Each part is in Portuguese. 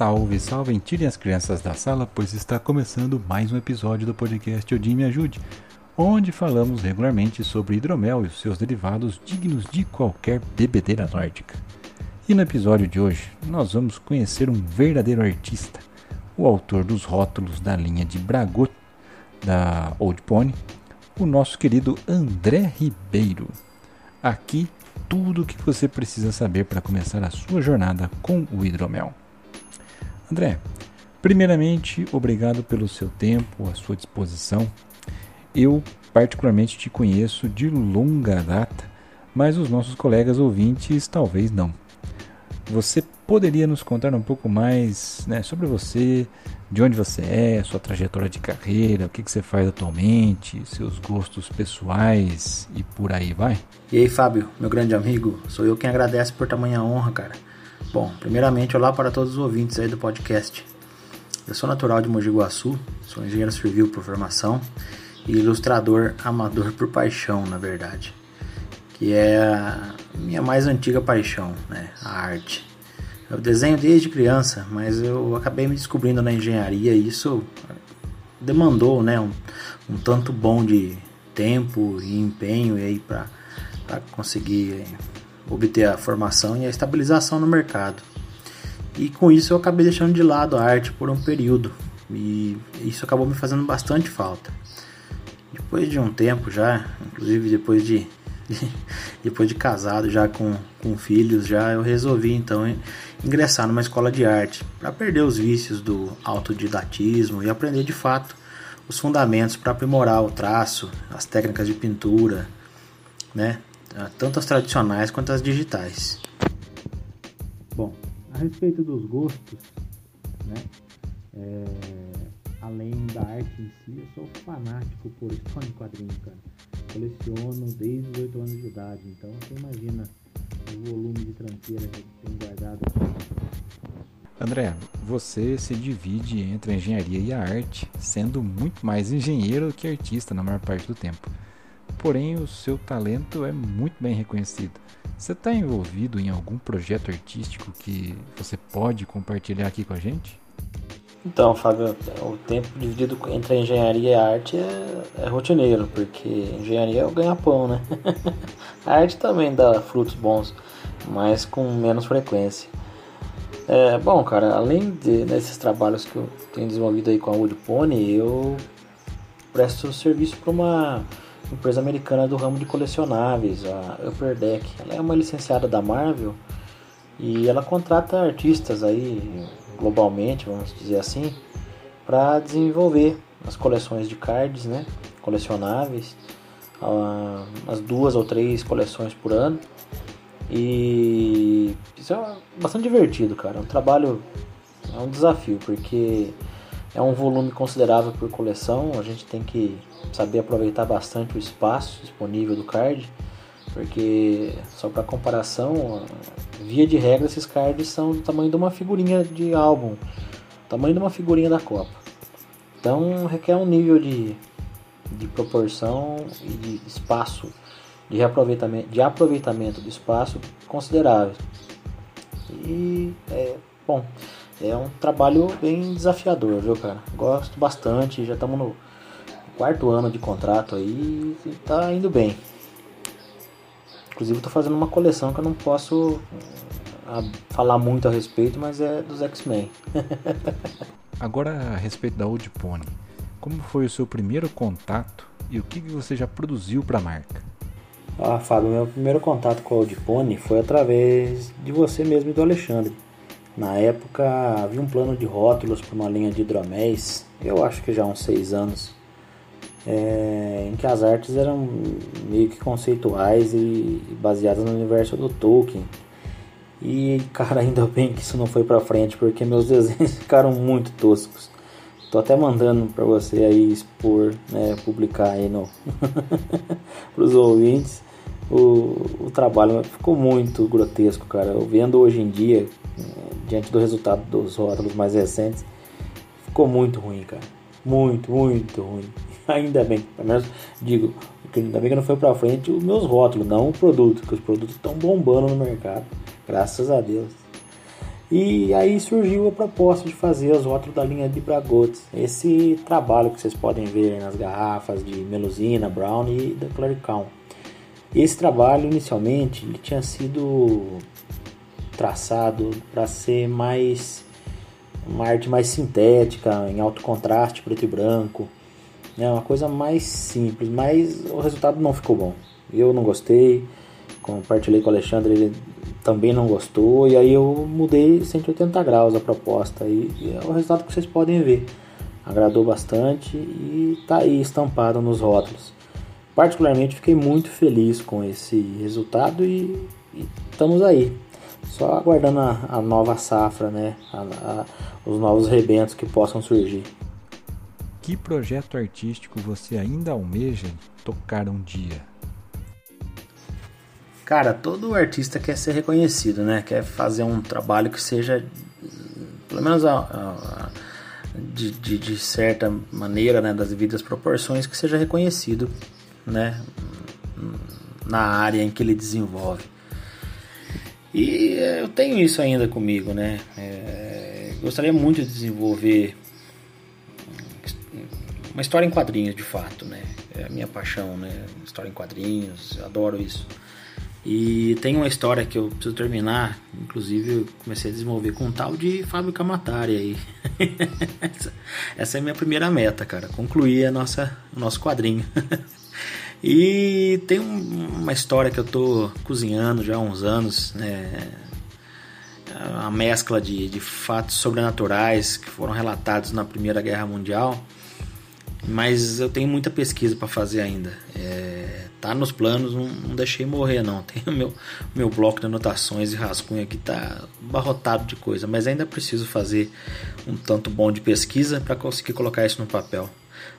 Salve, salve, tirem as crianças da sala, pois está começando mais um episódio do podcast Odin Me Ajude, onde falamos regularmente sobre hidromel e os seus derivados dignos de qualquer bebedeira nórdica. E no episódio de hoje, nós vamos conhecer um verdadeiro artista, o autor dos rótulos da linha de Bragot da Old Pony, o nosso querido André Ribeiro. Aqui tudo o que você precisa saber para começar a sua jornada com o hidromel. André, primeiramente, obrigado pelo seu tempo, a sua disposição. Eu, particularmente, te conheço de longa data, mas os nossos colegas ouvintes talvez não. Você poderia nos contar um pouco mais né, sobre você, de onde você é, sua trajetória de carreira, o que, que você faz atualmente, seus gostos pessoais e por aí vai? E aí, Fábio, meu grande amigo, sou eu quem agradece por tamanha honra, cara. Bom, primeiramente, olá para todos os ouvintes aí do podcast. Eu sou natural de Mogi Guaçu, sou engenheiro civil por formação e ilustrador amador por paixão, na verdade, que é a minha mais antiga paixão, né, a arte. Eu desenho desde criança, mas eu acabei me descobrindo na engenharia e isso demandou, né, um, um tanto bom de tempo e empenho aí para conseguir obter a formação e a estabilização no mercado. E com isso eu acabei deixando de lado a arte por um período e isso acabou me fazendo bastante falta. Depois de um tempo já, inclusive depois de, de depois de casado já com, com filhos já, eu resolvi então ingressar numa escola de arte para perder os vícios do autodidatismo e aprender de fato os fundamentos para aprimorar o traço, as técnicas de pintura, né? Ah, tanto as tradicionais quanto as digitais. Bom, a respeito dos gostos, né? É, além da arte em si, eu sou fanático por história em quadrinhos, cara. Coleciono desde os 8 anos de idade, então você imagina o volume de tranqueira que tenho guardado aqui. André, você se divide entre a engenharia e a arte, sendo muito mais engenheiro que artista na maior parte do tempo porém o seu talento é muito bem reconhecido. Você está envolvido em algum projeto artístico que você pode compartilhar aqui com a gente? Então, Fábio, o tempo dividido entre a engenharia e a arte é, é rotineiro, porque engenharia é o ganha-pão, né? a arte também dá frutos bons, mas com menos frequência. É, bom, cara, além de, desses trabalhos que eu tenho desenvolvido aí com a Wood Pony, eu presto serviço para uma empresa americana do ramo de colecionáveis, a Upper Deck. Ela é uma licenciada da Marvel e ela contrata artistas aí globalmente, vamos dizer assim, para desenvolver as coleções de cards, né, colecionáveis, as duas ou três coleções por ano. E isso é bastante divertido, cara. É um trabalho, é um desafio, porque é um volume considerável por coleção, a gente tem que saber aproveitar bastante o espaço disponível do card, porque só para comparação, via de regra esses cards são do tamanho de uma figurinha de álbum, tamanho de uma figurinha da Copa. Então requer um nível de, de proporção e de espaço, de reaproveitamento, de aproveitamento do espaço considerável. E é bom. É um trabalho bem desafiador, viu, cara? Gosto bastante, já estamos no quarto ano de contrato aí e tá indo bem. Inclusive estou fazendo uma coleção que eu não posso ah, falar muito a respeito, mas é dos X-Men. Agora a respeito da Old Pony, como foi o seu primeiro contato e o que você já produziu para a marca? Ah, Fábio, meu primeiro contato com a Old Pony foi através de você mesmo e do Alexandre. Na época havia um plano de rótulos para uma linha de hidroméis, eu acho que já há uns seis anos, é, em que as artes eram meio que conceituais e baseadas no universo do Tolkien. E cara, ainda bem que isso não foi para frente, porque meus desenhos ficaram muito toscos. Tô até mandando para você aí expor, né, publicar aí no os ouvintes. O, o trabalho ficou muito grotesco, cara. Eu vendo hoje em dia, diante do resultado dos rótulos mais recentes, ficou muito ruim, cara. Muito, muito ruim. Ainda bem, pelo menos digo, ainda bem que não foi pra frente os meus rótulos, não o produto, que os produtos estão bombando no mercado. Graças a Deus. E aí surgiu a proposta de fazer os rótulos da linha de Bragotes. Esse trabalho que vocês podem ver nas garrafas de Melusina, Brown e da Claricão. Esse trabalho inicialmente ele tinha sido traçado para ser mais uma arte mais sintética, em alto contraste, preto e branco, né? uma coisa mais simples, mas o resultado não ficou bom. Eu não gostei, compartilhei com o Alexandre, ele também não gostou, e aí eu mudei 180 graus a proposta, e, e é o resultado que vocês podem ver. Agradou bastante e tá aí estampado nos rótulos. Particularmente fiquei muito feliz com esse resultado e, e estamos aí. Só aguardando a, a nova safra, né? A, a, os novos rebentos que possam surgir. Que projeto artístico você ainda almeja tocar um dia? Cara, todo artista quer ser reconhecido, né? Quer fazer um trabalho que seja, pelo menos a, a, de, de, de, certa maneira, né, das devidas proporções, que seja reconhecido, né, na área em que ele desenvolve. E eu tenho isso ainda comigo, né? É, gostaria muito de desenvolver uma história em quadrinhos, de fato, né? É a minha paixão, né? História em quadrinhos, adoro isso. E tem uma história que eu preciso terminar, inclusive eu comecei a desenvolver com um tal de Fábio Camatari aí. essa, é a minha primeira meta, cara, concluir a nossa, o nosso quadrinho. e tem um, uma história que eu tô cozinhando já há uns anos, né? A mescla de, de fatos sobrenaturais que foram relatados na Primeira Guerra Mundial mas eu tenho muita pesquisa para fazer ainda. É, tá nos planos, não, não, deixei morrer não. Tem o meu, meu bloco de anotações e rascunho aqui tá barrotado de coisa, mas ainda preciso fazer um tanto bom de pesquisa para conseguir colocar isso no papel.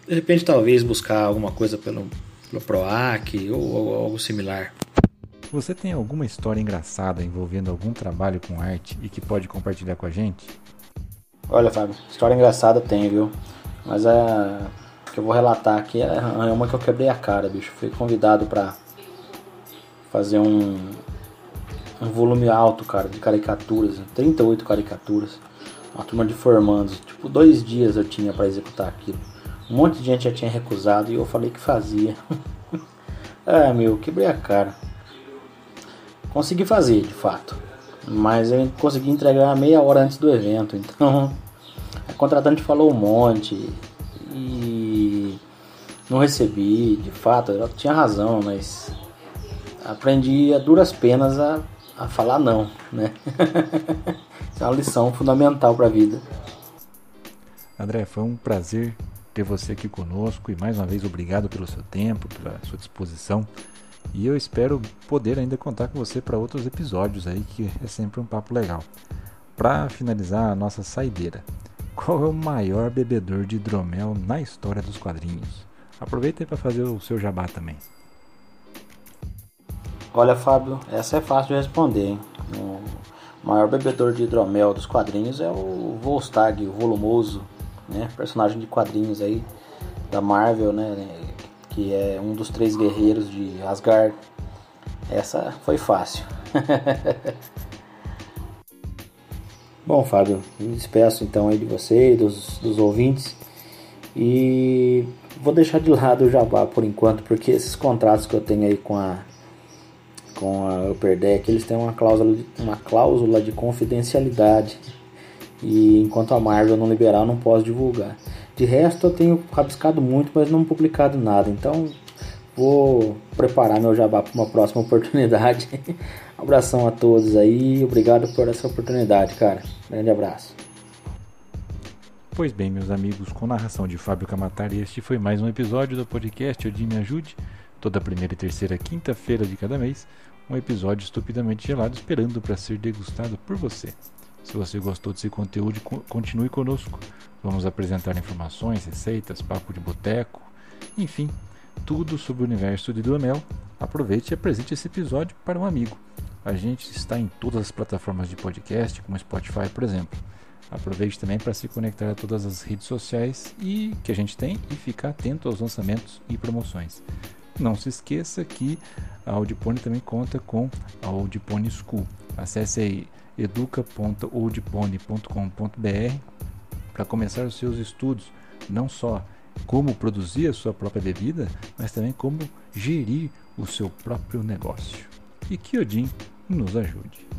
De repente talvez buscar alguma coisa pelo, pelo PROAC ou, ou algo similar. Você tem alguma história engraçada envolvendo algum trabalho com arte e que pode compartilhar com a gente? Olha, Fábio, história engraçada tem, viu? Mas a que eu vou relatar aqui é, é uma que eu quebrei a cara, bicho. Fui convidado para fazer um, um volume alto, cara, de caricaturas, 38 caricaturas. Uma turma de formandos. Tipo, dois dias eu tinha para executar aquilo. Um monte de gente já tinha recusado e eu falei que fazia. é, meu, quebrei a cara. Consegui fazer, de fato. Mas eu consegui entregar meia hora antes do evento. Então, a contratante falou um monte. E não recebi, de fato, ela tinha razão, mas aprendi a duras penas a, a falar não, né? É uma lição fundamental para a vida. André, foi um prazer ter você aqui conosco e mais uma vez obrigado pelo seu tempo, pela sua disposição. E eu espero poder ainda contar com você para outros episódios aí, que é sempre um papo legal. Para finalizar a nossa saideira, qual é o maior bebedor de hidromel na história dos quadrinhos? Aproveita para fazer o seu jabá também. Olha, Fábio, essa é fácil de responder. Hein? O maior bebedor de hidromel dos quadrinhos é o Volstagg, o volumoso, né? personagem de quadrinhos aí da Marvel, né? que é um dos três guerreiros de Asgard. Essa foi fácil. Bom, Fábio, me despeço então aí de você e dos, dos ouvintes. E vou deixar de lado o Jabá por enquanto, porque esses contratos que eu tenho aí com a com a Upper Deck, eles têm uma cláusula uma cláusula de confidencialidade. E enquanto a Marvel não liberar, eu não posso divulgar. De resto, eu tenho rabiscado muito, mas não publicado nada. Então, vou preparar meu jabá para uma próxima oportunidade. abração a todos aí, obrigado por essa oportunidade, cara. Grande abraço. Pois bem, meus amigos, com narração de Fábio Camatari, este foi mais um episódio do podcast Odin Me Ajude. Toda primeira e terceira quinta-feira de cada mês, um episódio estupidamente gelado esperando para ser degustado por você. Se você gostou desse conteúdo, continue conosco. Vamos apresentar informações, receitas, papo de boteco, enfim, tudo sobre o universo de Duamel. Aproveite e apresente esse episódio para um amigo. A gente está em todas as plataformas de podcast, como Spotify, por exemplo. Aproveite também para se conectar a todas as redes sociais e que a gente tem e ficar atento aos lançamentos e promoções. Não se esqueça que a Audipone também conta com a Audipone School. Acesse aí educa.oldpone.com.br para começar os seus estudos, não só como produzir a sua própria bebida, mas também como gerir o seu próprio negócio. E que Odin nos ajude.